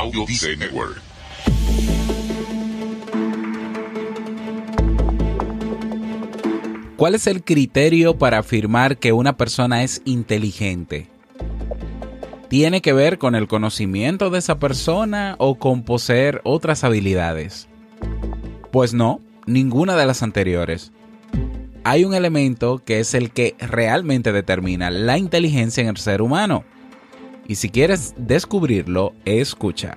Audio Dice Network. ¿Cuál es el criterio para afirmar que una persona es inteligente? ¿Tiene que ver con el conocimiento de esa persona o con poseer otras habilidades? Pues no, ninguna de las anteriores. Hay un elemento que es el que realmente determina la inteligencia en el ser humano. Y si quieres descubrirlo, escucha.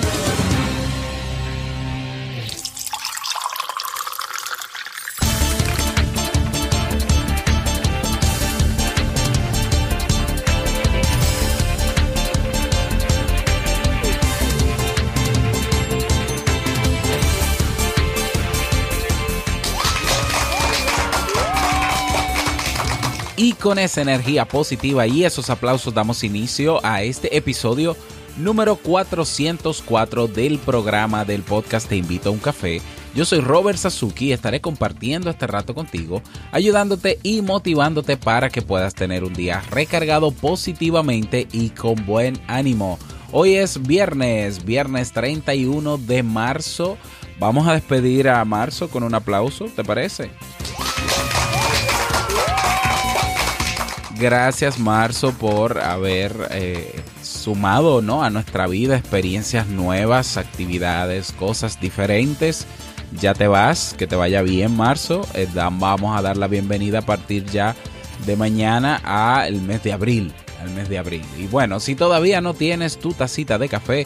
Con esa energía positiva y esos aplausos damos inicio a este episodio número 404 del programa del podcast Te invito a un café. Yo soy Robert Sasuki y estaré compartiendo este rato contigo, ayudándote y motivándote para que puedas tener un día recargado positivamente y con buen ánimo. Hoy es viernes, viernes 31 de marzo. Vamos a despedir a marzo con un aplauso, ¿te parece? Gracias Marzo por haber eh, sumado ¿no? a nuestra vida experiencias nuevas, actividades, cosas diferentes. Ya te vas, que te vaya bien Marzo. Eh, vamos a dar la bienvenida a partir ya de mañana al mes de abril. Al mes de abril. Y bueno, si todavía no tienes tu tacita de café,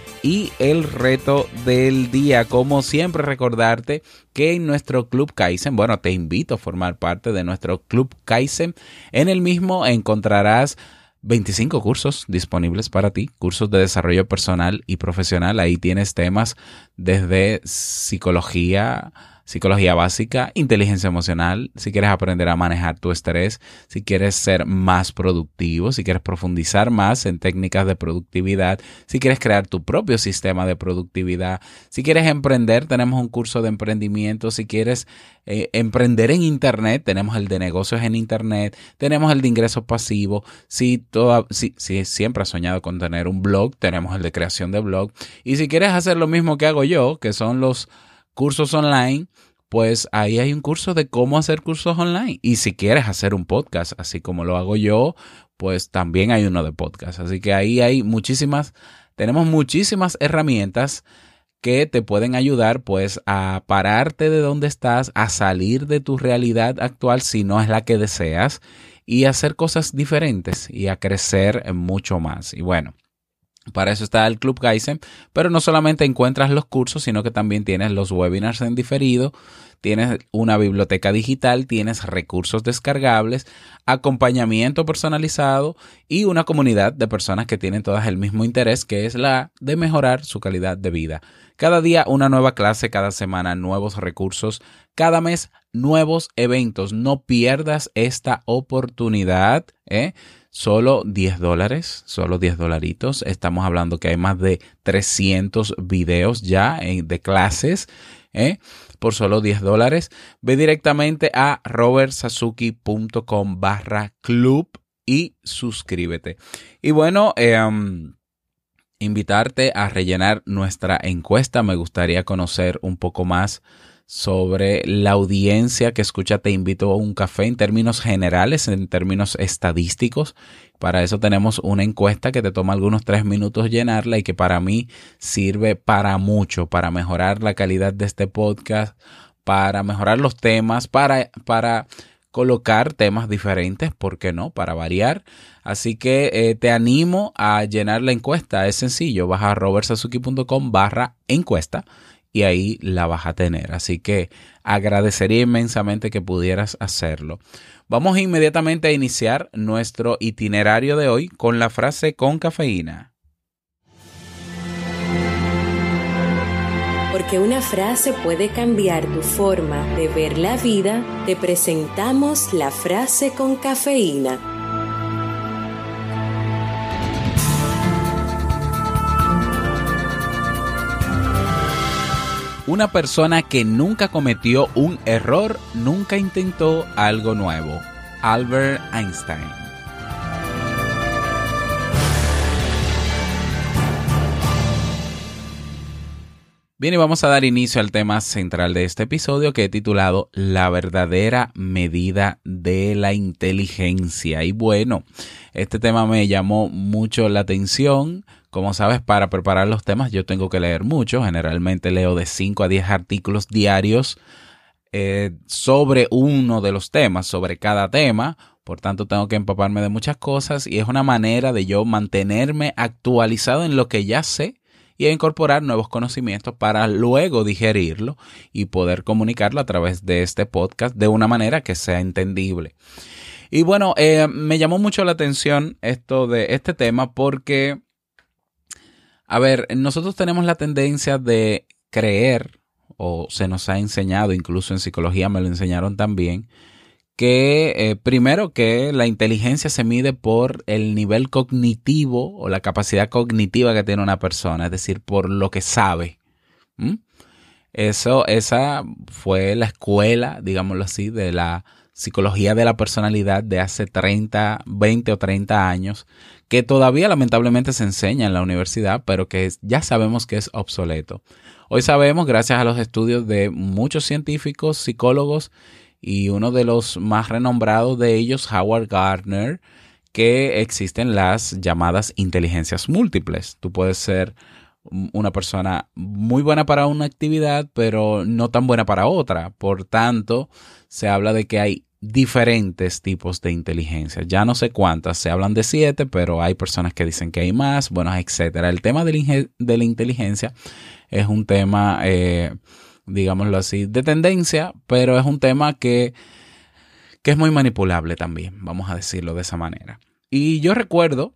y el reto del día. Como siempre, recordarte que en nuestro Club Kaizen, bueno, te invito a formar parte de nuestro Club Kaizen. En el mismo encontrarás 25 cursos disponibles para ti, cursos de desarrollo personal y profesional. Ahí tienes temas desde psicología, psicología básica, inteligencia emocional, si quieres aprender a manejar tu estrés, si quieres ser más productivo, si quieres profundizar más en técnicas de productividad, si quieres crear tu propio sistema de productividad, si quieres emprender, tenemos un curso de emprendimiento, si quieres eh, emprender en Internet, tenemos el de negocios en Internet, tenemos el de ingresos pasivos, si, toda, si, si siempre has soñado con tener un blog, tenemos el de creación de blog, y si quieres hacer lo mismo que hago yo, que son los cursos online, pues ahí hay un curso de cómo hacer cursos online. Y si quieres hacer un podcast, así como lo hago yo, pues también hay uno de podcast. Así que ahí hay muchísimas, tenemos muchísimas herramientas que te pueden ayudar pues a pararte de donde estás, a salir de tu realidad actual si no es la que deseas y hacer cosas diferentes y a crecer mucho más. Y bueno, para eso está el Club Kaizen, pero no solamente encuentras los cursos, sino que también tienes los webinars en diferido, tienes una biblioteca digital, tienes recursos descargables, acompañamiento personalizado y una comunidad de personas que tienen todas el mismo interés, que es la de mejorar su calidad de vida. Cada día una nueva clase, cada semana nuevos recursos, cada mes nuevos eventos. No pierdas esta oportunidad. ¿eh? Solo 10 dólares, solo 10 dolaritos. Estamos hablando que hay más de 300 videos ya de clases. ¿eh? Por solo 10 dólares. Ve directamente a robertsazuki.com barra club y suscríbete. Y bueno, em, invitarte a rellenar nuestra encuesta. Me gustaría conocer un poco más sobre la audiencia que escucha Te invito a un café en términos generales, en términos estadísticos. Para eso tenemos una encuesta que te toma algunos tres minutos llenarla y que para mí sirve para mucho, para mejorar la calidad de este podcast, para mejorar los temas, para, para colocar temas diferentes, ¿por qué no? Para variar. Así que eh, te animo a llenar la encuesta. Es sencillo, vas a robertsazuki.com barra encuesta y ahí la vas a tener. Así que agradecería inmensamente que pudieras hacerlo. Vamos inmediatamente a iniciar nuestro itinerario de hoy con la frase con cafeína. Porque una frase puede cambiar tu forma de ver la vida, te presentamos la frase con cafeína. Una persona que nunca cometió un error, nunca intentó algo nuevo. Albert Einstein. Bien, y vamos a dar inicio al tema central de este episodio que he titulado La verdadera medida de la inteligencia. Y bueno, este tema me llamó mucho la atención como sabes, para preparar los temas yo tengo que leer mucho. Generalmente leo de 5 a 10 artículos diarios eh, sobre uno de los temas, sobre cada tema. Por tanto, tengo que empaparme de muchas cosas y es una manera de yo mantenerme actualizado en lo que ya sé y incorporar nuevos conocimientos para luego digerirlo y poder comunicarlo a través de este podcast de una manera que sea entendible. Y bueno, eh, me llamó mucho la atención esto de este tema porque a ver, nosotros tenemos la tendencia de creer, o se nos ha enseñado, incluso en psicología me lo enseñaron también, que eh, primero que la inteligencia se mide por el nivel cognitivo o la capacidad cognitiva que tiene una persona, es decir, por lo que sabe. Eso, esa fue la escuela, digámoslo así, de la psicología de la personalidad de hace 30, 20 o 30 años, que todavía lamentablemente se enseña en la universidad, pero que ya sabemos que es obsoleto. Hoy sabemos, gracias a los estudios de muchos científicos, psicólogos, y uno de los más renombrados de ellos, Howard Gardner, que existen las llamadas inteligencias múltiples. Tú puedes ser una persona muy buena para una actividad, pero no tan buena para otra. Por tanto, se habla de que hay diferentes tipos de inteligencia. Ya no sé cuántas, se hablan de siete, pero hay personas que dicen que hay más, bueno, etcétera. El tema de la, inteligencia es un tema, eh, digámoslo así, de tendencia, pero es un tema que, que es muy manipulable también, vamos a decirlo de esa manera. Y yo recuerdo,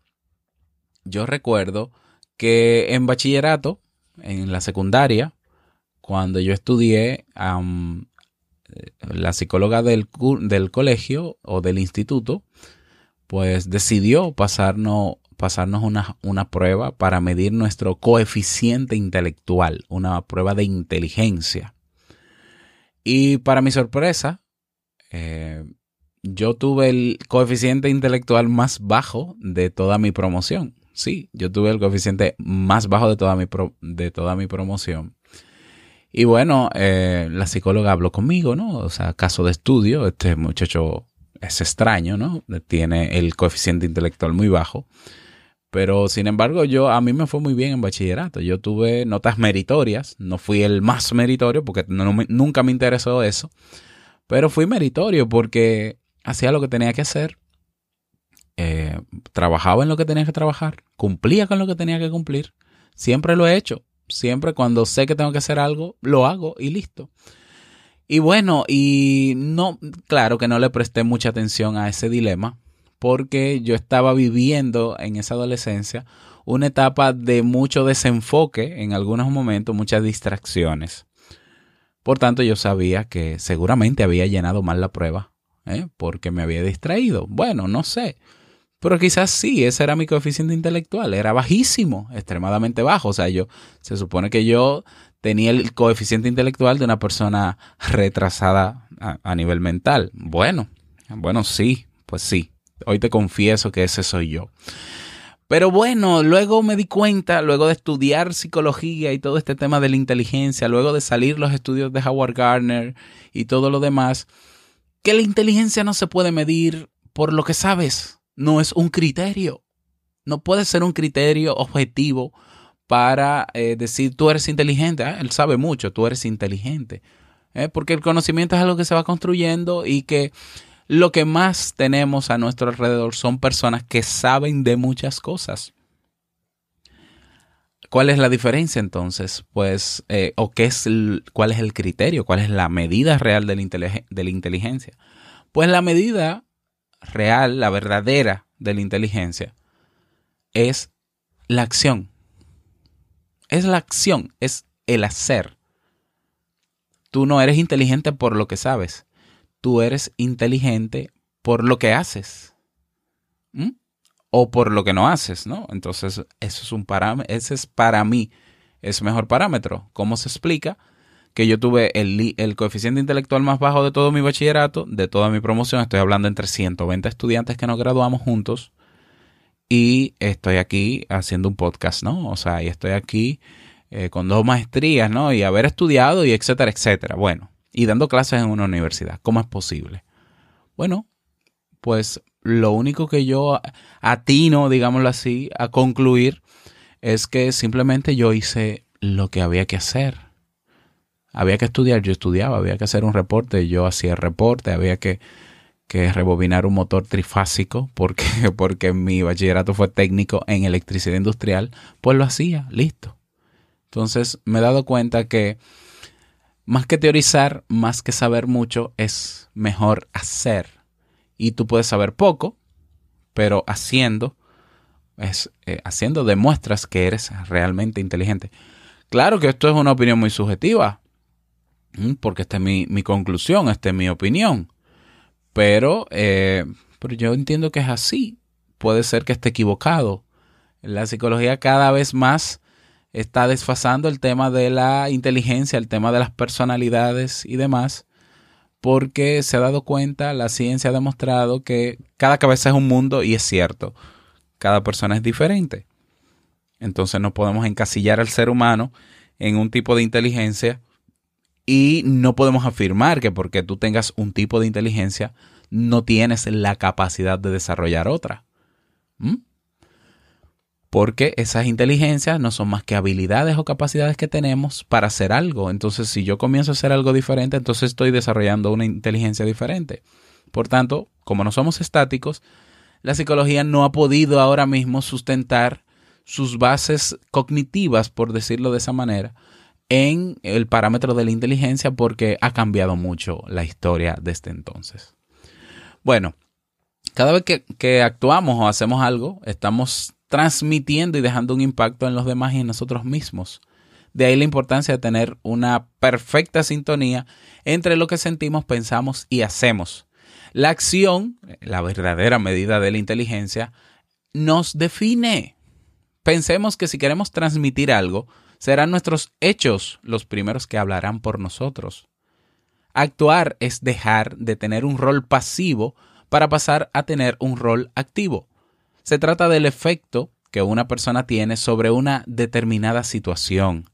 yo recuerdo que en bachillerato, en la secundaria, cuando yo estudié, la psicóloga del, del, colegio o del instituto, pues decidió pasarnos, pasarnos una, una, prueba para medir nuestro coeficiente intelectual, una prueba de inteligencia. Y para mi sorpresa, eh, yo tuve el coeficiente intelectual más bajo de toda mi promoción. Sí, yo tuve el coeficiente más bajo de toda mi, de toda mi promoción. Y bueno, eh, la psicóloga habló conmigo, ¿no? O sea, caso de estudio, este muchacho es extraño, ¿no? Tiene el coeficiente intelectual muy bajo. Pero sin embargo, yo a mí me fue muy bien en bachillerato. Yo tuve notas meritorias. No fui el más meritorio porque nunca me interesó eso. Pero fui meritorio porque hacía lo que tenía que hacer. Eh, trabajaba en lo que tenía que trabajar. Cumplía con lo que tenía que cumplir. Siempre lo he hecho siempre cuando sé que tengo que hacer algo, lo hago y listo. Y bueno, y no, claro que no le presté mucha atención a ese dilema porque yo estaba viviendo en esa adolescencia una etapa de mucho desenfoque en algunos momentos, muchas distracciones. Por tanto, yo sabía que seguramente había llenado mal la prueba, ¿eh? porque me había distraído. Bueno, no sé. Pero quizás sí, ese era mi coeficiente intelectual, era bajísimo, extremadamente bajo. O sea, yo, se supone que yo tenía el coeficiente intelectual de una persona retrasada a, nivel mental. Bueno, bueno, sí, pues sí. Hoy te confieso que ese soy yo. Pero bueno, luego me di cuenta, luego de estudiar psicología y todo este tema de la inteligencia, luego de salir los estudios de Howard Gardner y todo lo demás, que la inteligencia no se puede medir por lo que sabes, no es un criterio. No puede ser un criterio objetivo para eh, decir tú eres inteligente. Ah, él sabe mucho, tú eres inteligente. ¿eh? Porque el conocimiento es algo que se va construyendo y que lo que más tenemos a nuestro alrededor son personas que saben de muchas cosas. ¿Cuál es la diferencia entonces? Pues, eh, o qué es cuál es el criterio, cuál es la medida real de la inteligencia. Pues la medida real, la verdadera de la inteligencia, es la acción. Es la acción, es el hacer. Tú no eres inteligente por lo que sabes, tú eres inteligente por lo que haces. O por lo que no haces, ¿no? Entonces, eso es un parámetro, ese es para mí, es mejor parámetro. ¿Cómo se explica? Que yo tuve el, coeficiente intelectual más bajo de todo mi bachillerato, de toda mi promoción, estoy hablando entre 120 estudiantes que nos graduamos juntos, y estoy aquí haciendo un podcast, ¿no? O sea, y estoy aquí eh, con dos maestrías, ¿no? Y haber estudiado y etcétera, etcétera. Bueno, y dando clases en una universidad. ¿Cómo es posible? Bueno, pues lo único que yo atino, digámoslo así, a concluir es que simplemente yo hice lo que había que hacer. Había que estudiar, yo estudiaba, había que hacer un reporte, yo hacía el reporte, había que, que rebobinar un motor trifásico porque, porque mi bachillerato fue técnico en electricidad industrial, pues lo hacía, listo. Entonces me he dado cuenta que más que teorizar, más que saber mucho, es mejor hacer. Y tú puedes saber poco, pero haciendo, es, eh, haciendo demuestras que eres realmente inteligente. Claro que esto es una opinión muy subjetiva, porque esta es mi, mi conclusión, esta es mi opinión. Pero, eh, pero yo entiendo que es así. Puede ser que esté equivocado. La psicología cada vez más está desfasando el tema de la inteligencia, el tema de las personalidades y demás, porque se ha dado cuenta, la ciencia ha demostrado que cada cabeza es un mundo y es cierto, cada persona es diferente. Entonces no podemos encasillar al ser humano en un tipo de inteligencia y no podemos afirmar que porque tú tengas un tipo de inteligencia no tienes la capacidad de desarrollar otra. ¿Mm? Porque esas inteligencias no son más que habilidades o capacidades que tenemos para hacer algo. Entonces, si yo comienzo a hacer algo diferente, entonces estoy desarrollando una inteligencia diferente. Por tanto, como no somos estáticos, la psicología no ha podido ahora mismo sustentar sus bases cognitivas, por decirlo de esa manera, en el parámetro de la inteligencia porque ha cambiado mucho la historia desde entonces. Bueno, cada vez que, que actuamos o hacemos algo, estamos transmitiendo y dejando un impacto en los demás y en nosotros mismos. De ahí la importancia de tener una perfecta sintonía entre lo que sentimos, pensamos y hacemos. La acción, la verdadera medida de la inteligencia, nos define. Pensemos que si queremos transmitir algo, serán nuestros hechos los primeros que hablarán por nosotros. Actuar es dejar de tener un rol pasivo para pasar a tener un rol activo. Se trata del efecto que una persona tiene sobre una determinada situación.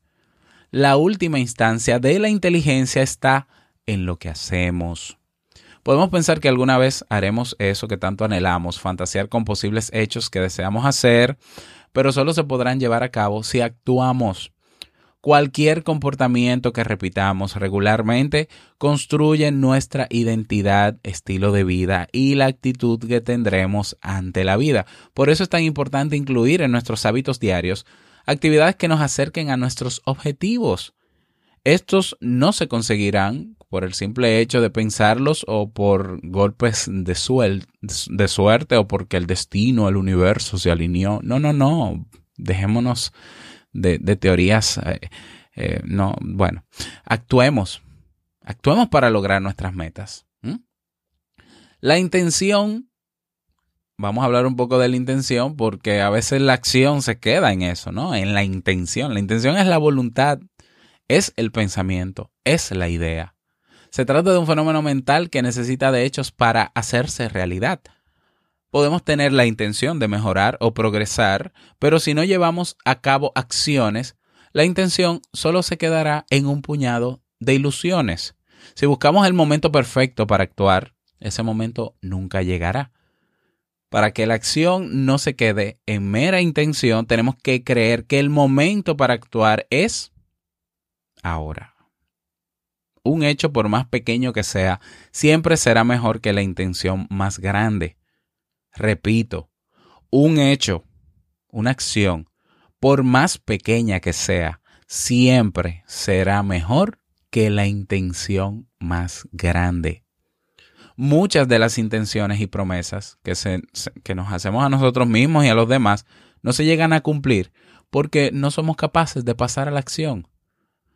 La última instancia de la inteligencia está en lo que hacemos. Podemos pensar que alguna vez haremos eso que tanto anhelamos, fantasear con posibles hechos que deseamos hacer, pero solo se podrán llevar a cabo si actuamos. Cualquier comportamiento que repitamos regularmente construye nuestra identidad, estilo de vida y la actitud que tendremos ante la vida. Por eso es tan importante incluir en nuestros hábitos diarios actividades que nos acerquen a nuestros objetivos. Estos no se conseguirán por el simple hecho de pensarlos o por golpes de, suerte o porque el destino, el universo se alineó. No, no, no. Dejémonos de, teorías. Eh, eh, no, bueno, actuemos. Actuemos para lograr nuestras metas. La intención, vamos a hablar un poco de la intención porque a veces la acción se queda en eso, ¿no? En la intención. La intención es la voluntad, es el pensamiento, es la idea. Se trata de un fenómeno mental que necesita de hechos para hacerse realidad. Podemos tener la intención de mejorar o progresar, pero si no llevamos a cabo acciones, la intención solo se quedará en un puñado de ilusiones. Si buscamos el momento perfecto para actuar, ese momento nunca llegará. Para que la acción no se quede en mera intención, tenemos que creer que el momento para actuar es ahora. Un hecho, por más pequeño que sea, siempre será mejor que la intención más grande. Repito, un hecho, una acción, por más pequeña que sea, siempre será mejor que la intención más grande. Muchas de las intenciones y promesas que, que nos hacemos a nosotros mismos y a los demás no se llegan a cumplir porque no somos capaces de pasar a la acción.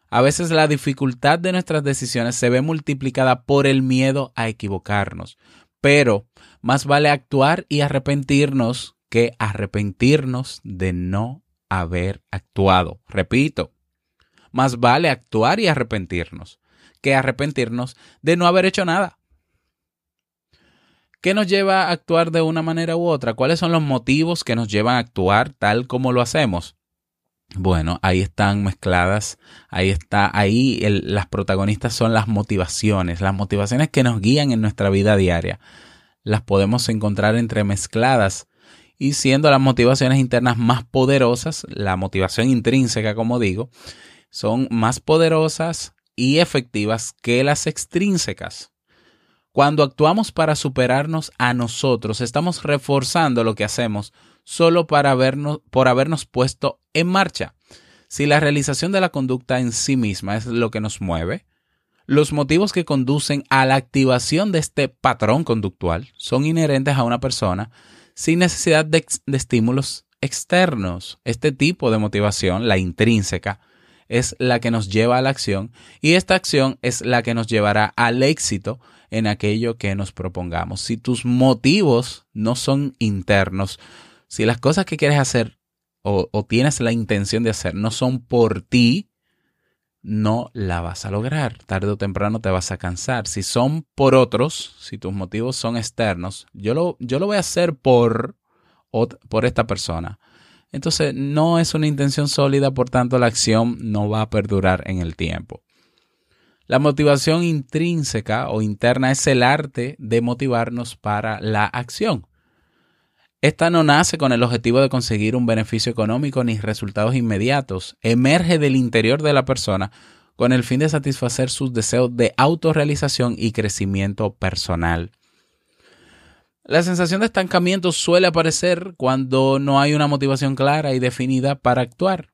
A veces la dificultad de nuestras decisiones se ve multiplicada por el miedo a equivocarnos, pero más vale actuar y arrepentirnos que arrepentirnos de no haber actuado. Repito, más vale actuar y arrepentirnos que arrepentirnos de no haber hecho nada. ¿Qué nos lleva a actuar de una manera u otra? ¿Cuáles son los motivos que nos llevan a actuar tal como lo hacemos? Bueno, ahí están mezcladas, ahí está, ahí las protagonistas son las motivaciones, las motivaciones que nos guían en nuestra vida diaria las podemos encontrar entremezcladas y siendo las motivaciones internas más poderosas, la motivación intrínseca, como digo, son más poderosas y efectivas que las extrínsecas. Cuando actuamos para superarnos a nosotros, estamos reforzando lo que hacemos solo para habernos, por habernos puesto en marcha. Si la realización de la conducta en sí misma es lo que nos mueve, los motivos que conducen a la activación de este patrón conductual son inherentes a una persona sin necesidad de, estímulos externos. Este tipo de motivación, la intrínseca, es la que nos lleva a la acción y esta acción es la que nos llevará al éxito en aquello que nos propongamos. Si tus motivos no son internos, si las cosas que quieres hacer o, tienes la intención de hacer no son por ti, no la vas a lograr. Tarde o temprano te vas a cansar. Si son por otros, si tus motivos son externos, yo lo, yo lo voy a hacer por, por esta persona. Entonces no es una intención sólida, por tanto la acción no va a perdurar en el tiempo. La motivación intrínseca o interna es el arte de motivarnos para la acción. Esta no nace con el objetivo de conseguir un beneficio económico ni resultados inmediatos. Emerge del interior de la persona con el fin de satisfacer sus deseos de autorrealización y crecimiento personal. La sensación de estancamiento suele aparecer cuando no hay una motivación clara y definida para actuar.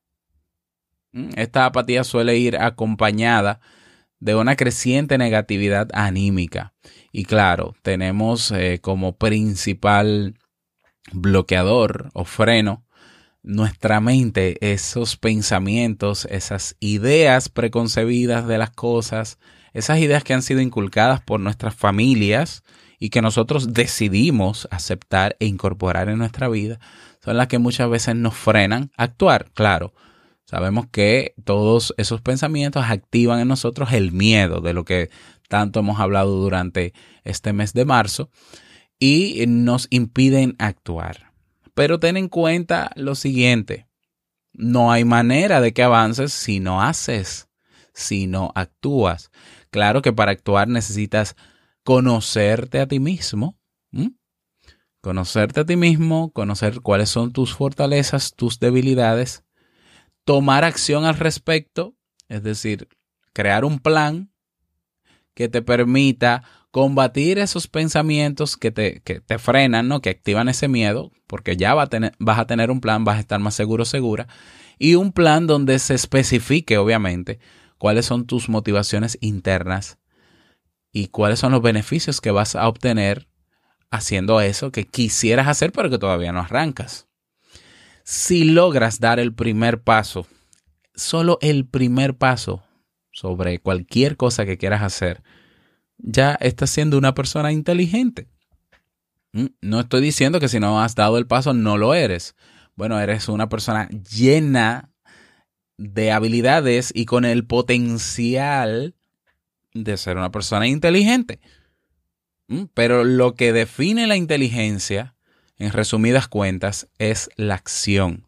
Mm, esta apatía suele ir acompañada de una creciente negatividad anímica. Y claro, tenemos eh, como principal bloqueador o freno nuestra mente, esos pensamientos, esas ideas preconcebidas de las cosas, esas ideas que han sido inculcadas por nuestras familias y que nosotros decidimos aceptar e incorporar en nuestra vida, son las que muchas veces nos frenan a actuar. Claro, sabemos que todos esos pensamientos activan en nosotros el miedo de lo que tanto hemos hablado durante este mes de marzo y nos impiden actuar. Pero ten en cuenta lo siguiente, no hay manera de que avances si no haces, si no actúas. Claro que para actuar necesitas conocerte a ti mismo, conocerte a ti mismo, conocer cuáles son tus fortalezas, tus debilidades, tomar acción al respecto, es decir, crear un plan que te permita combatir esos pensamientos que te, te frenan, ¿no? que activan ese miedo, porque ya a tener, vas a tener un plan, vas a estar más seguro, segura, y un plan donde se especifique, obviamente, cuáles son tus motivaciones internas y cuáles son los beneficios que vas a obtener haciendo eso que quisieras hacer, pero que todavía no arrancas. Si logras dar el primer paso, solo el primer paso sobre cualquier cosa que quieras hacer, ya estás siendo una persona inteligente. Mm, no estoy diciendo que si no has dado el paso no lo eres. Bueno, eres una persona llena de habilidades y con el potencial de ser una persona inteligente. Mm, pero lo que define la inteligencia en resumidas cuentas, es la acción.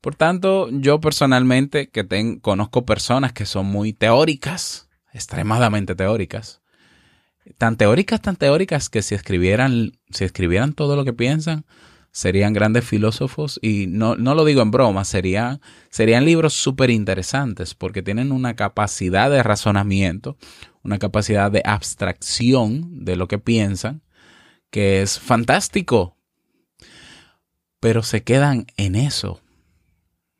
Por tanto, yo personalmente, que conozco personas que son muy teóricas, extremadamente teóricas, tan teóricas, tan teóricas que si escribieran, si escribieran todo lo que piensan, serían grandes filósofos y no, no lo digo en broma, serían, serían libros súper interesantes porque tienen una capacidad de razonamiento, una capacidad de abstracción de lo que piensan, que es fantástico, pero se quedan en eso.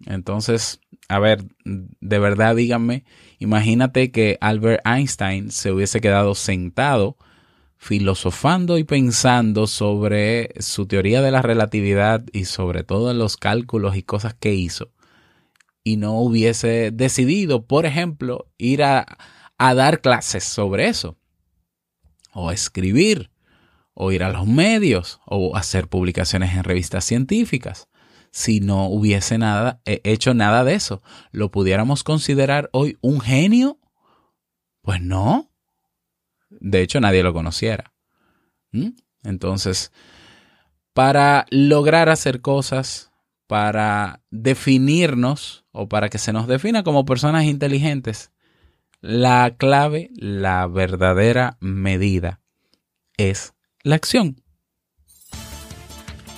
Entonces, a ver, de verdad díganme, imagínate que Albert Einstein se hubiese quedado sentado filosofando y pensando sobre su teoría de la relatividad y sobre todos los cálculos y cosas que hizo y no hubiese decidido, por ejemplo, ir a, a dar clases sobre eso o escribir o ir a los medios o hacer publicaciones en revistas científicas si no hubiese nada, hecho nada de eso. ¿Lo pudiéramos considerar hoy un genio? Pues no de hecho nadie lo conociera. ¿Mm? Entonces, para lograr hacer cosas, para definirnos o para que se nos defina como personas inteligentes, la clave, la verdadera medida es la acción.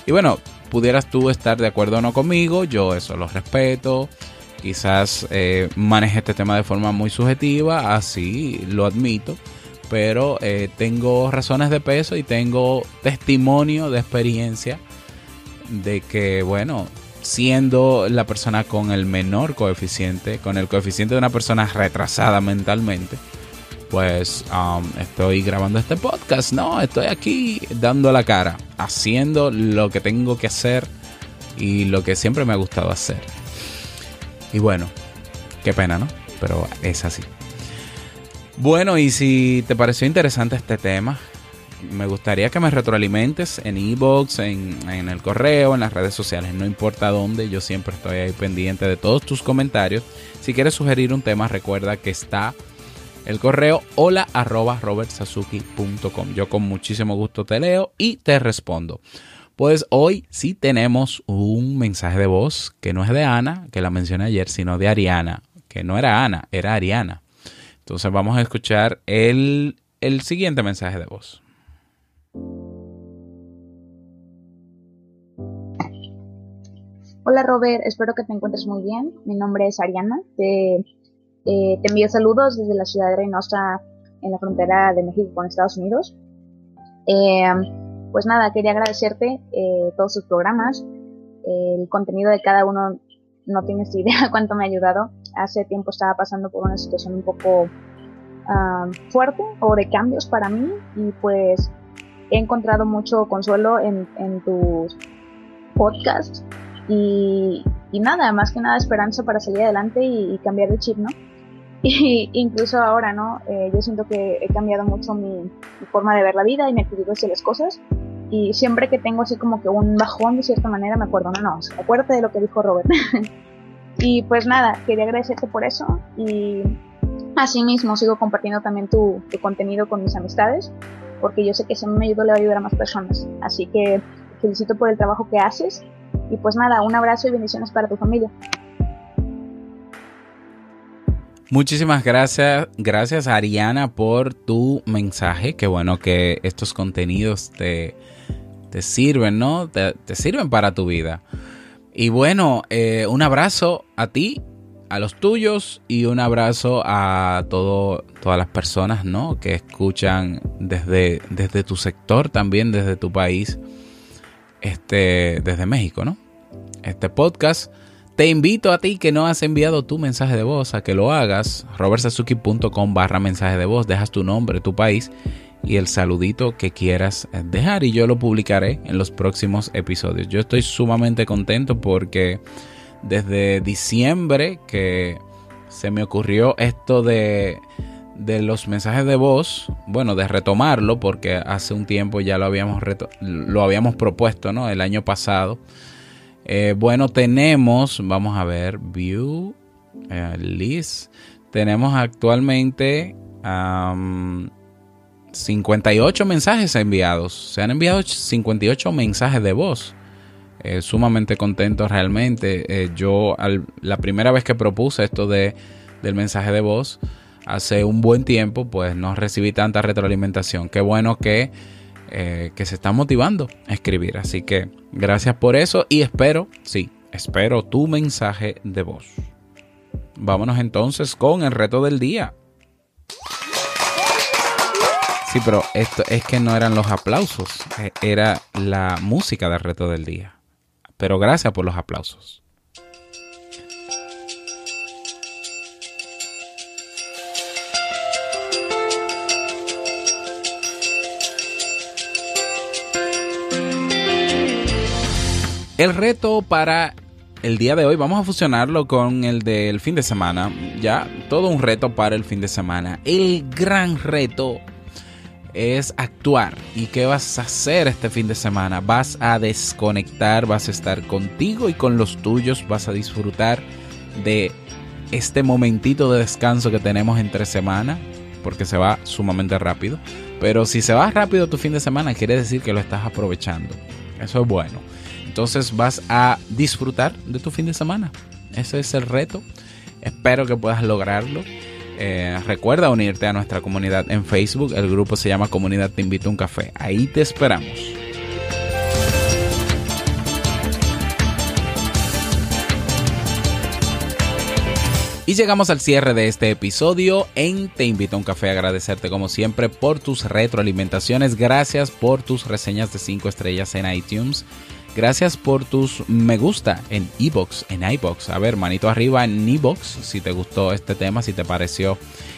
Y bueno, pudieras tú estar de acuerdo o no conmigo, yo eso lo respeto, quizás eh, maneje este tema de forma muy subjetiva, así lo admito, pero eh, tengo razones de peso y tengo testimonio de experiencia de que, bueno, siendo la persona con el menor coeficiente, con el coeficiente de una persona retrasada mentalmente, pues um, estoy grabando este podcast, ¿no? Estoy aquí dando la cara, haciendo lo que tengo que hacer y lo que siempre me ha gustado hacer. Y bueno, qué pena, ¿no? Pero es así. Bueno, y si te pareció interesante este tema, me gustaría que me retroalimentes en e-box, en, en, el correo, en las redes sociales, no importa dónde, yo siempre estoy ahí pendiente de todos tus comentarios. Si quieres sugerir un tema, recuerda que está el correo hola arroba robertsazuki.com. Yo con muchísimo gusto te leo y te respondo. Pues hoy sí tenemos un mensaje de voz que no es de Ana, que la mencioné ayer, sino de Ariana, que no era Ana, era Ariana. Entonces vamos a escuchar el, el siguiente mensaje de voz. Hola Robert, espero que te encuentres muy bien. Mi nombre es Ariana. Eh, te envío saludos desde la ciudad de Reynosa en la frontera de México con Estados Unidos. Eh, pues nada, quería agradecerte eh, todos tus programas. el contenido de cada uno no tienes idea cuánto me ha ayudado. Hace tiempo estaba pasando por una situación un poco fuerte o de cambios para mí y pues he encontrado mucho consuelo en, tus podcasts y, nada, más que nada esperanza para salir adelante y, cambiar de chip, ¿no? Y incluso ahora, ¿no? Eh, yo siento que he cambiado mucho mi, forma de ver la vida y mi actitud hacia las cosas. Y siempre que tengo así como que un bajón de cierta manera me acuerdo, no, no, acuérdate de lo que dijo Robert. y pues nada, quería agradecerte por eso y asimismo sigo compartiendo también tu, contenido con mis amistades porque yo sé que si me ayuda le va a ayudar a más personas. Así que felicito por el trabajo que haces y pues nada, un abrazo y bendiciones para tu familia. Muchísimas gracias, gracias Ariana por tu mensaje. Qué bueno que estos contenidos te, te sirven, ¿no? Te, sirven para tu vida. Y bueno, eh, un abrazo a ti, a los tuyos y un abrazo a todo, todas las personas, ¿no? Que escuchan desde, desde tu sector, también desde tu país, este, desde México, ¿no? Este podcast. Te invito a ti que no has enviado tu mensaje de voz a que lo hagas. robertsazuki.com barra mensaje de voz. Dejas tu nombre, tu país y el saludito que quieras dejar y yo lo publicaré en los próximos episodios. Yo estoy sumamente contento porque desde diciembre que se me ocurrió esto de, de los mensajes de voz, bueno, de retomarlo porque hace un tiempo ya lo habíamos, lo habíamos propuesto, ¿no? El año pasado. Eh, bueno, tenemos, vamos a ver, view, eh, list. Tenemos actualmente 58 mensajes enviados. Se han enviado 58 mensajes de voz. Eh, sumamente contento realmente. Eh, yo la primera vez que propuse esto de, del mensaje de voz, hace un buen tiempo, pues no recibí tanta retroalimentación. Qué bueno que, eh, que se está motivando a escribir. Así que gracias por eso y espero, sí, espero tu mensaje de voz. Vámonos entonces con el reto del día. Sí, pero esto es que no eran los aplausos, eh, era la música del reto del día. Pero gracias por los aplausos. El reto para el día de hoy vamos a fusionarlo con el del fin de semana. Ya, todo un reto para el fin de semana. El gran reto es actuar. ¿Y qué vas a hacer este fin de semana? Vas a desconectar, vas a estar contigo y con los tuyos, vas a disfrutar de este momentito de descanso que tenemos entre semana, porque se va sumamente rápido. Pero si se va rápido tu fin de semana, quiere decir que lo estás aprovechando. Eso es bueno. Entonces vas a disfrutar de tu fin de semana. Ese es el reto. Espero que puedas lograrlo. Eh, recuerda unirte a nuestra comunidad en Facebook. El grupo se llama Comunidad Te Invito a un Café. Ahí te esperamos. Y llegamos al cierre de este episodio en Te Invito a un Café. Agradecerte como siempre por tus retroalimentaciones. Gracias por tus reseñas de 5 estrellas en iTunes. Gracias por tus me gusta en iBox, en iBox. A ver, manito arriba en iBox si te gustó este tema, si te pareció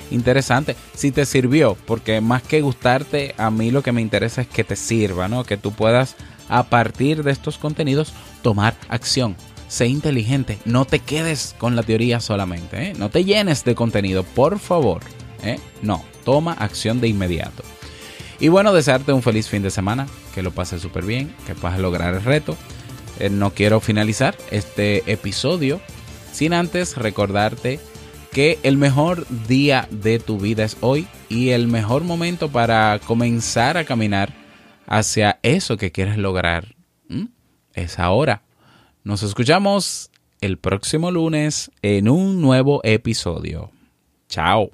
interesante, si te sirvió, porque más que gustarte, a mí lo que me interesa es que te sirva, ¿no? Que tú puedas a partir de estos contenidos tomar acción. Sé inteligente, no te quedes con la teoría solamente, ¿eh? no te llenes de contenido, por favor. ¿eh? No, toma acción de inmediato. Y bueno, desearte un feliz fin de semana, que lo pases súper bien, que puedas lograr el reto. Eh, no quiero finalizar este episodio sin antes recordarte que el mejor día de tu vida es hoy y el mejor momento para comenzar a caminar hacia eso que quieres lograr es ahora. Nos escuchamos el próximo lunes en un nuevo episodio. Chao.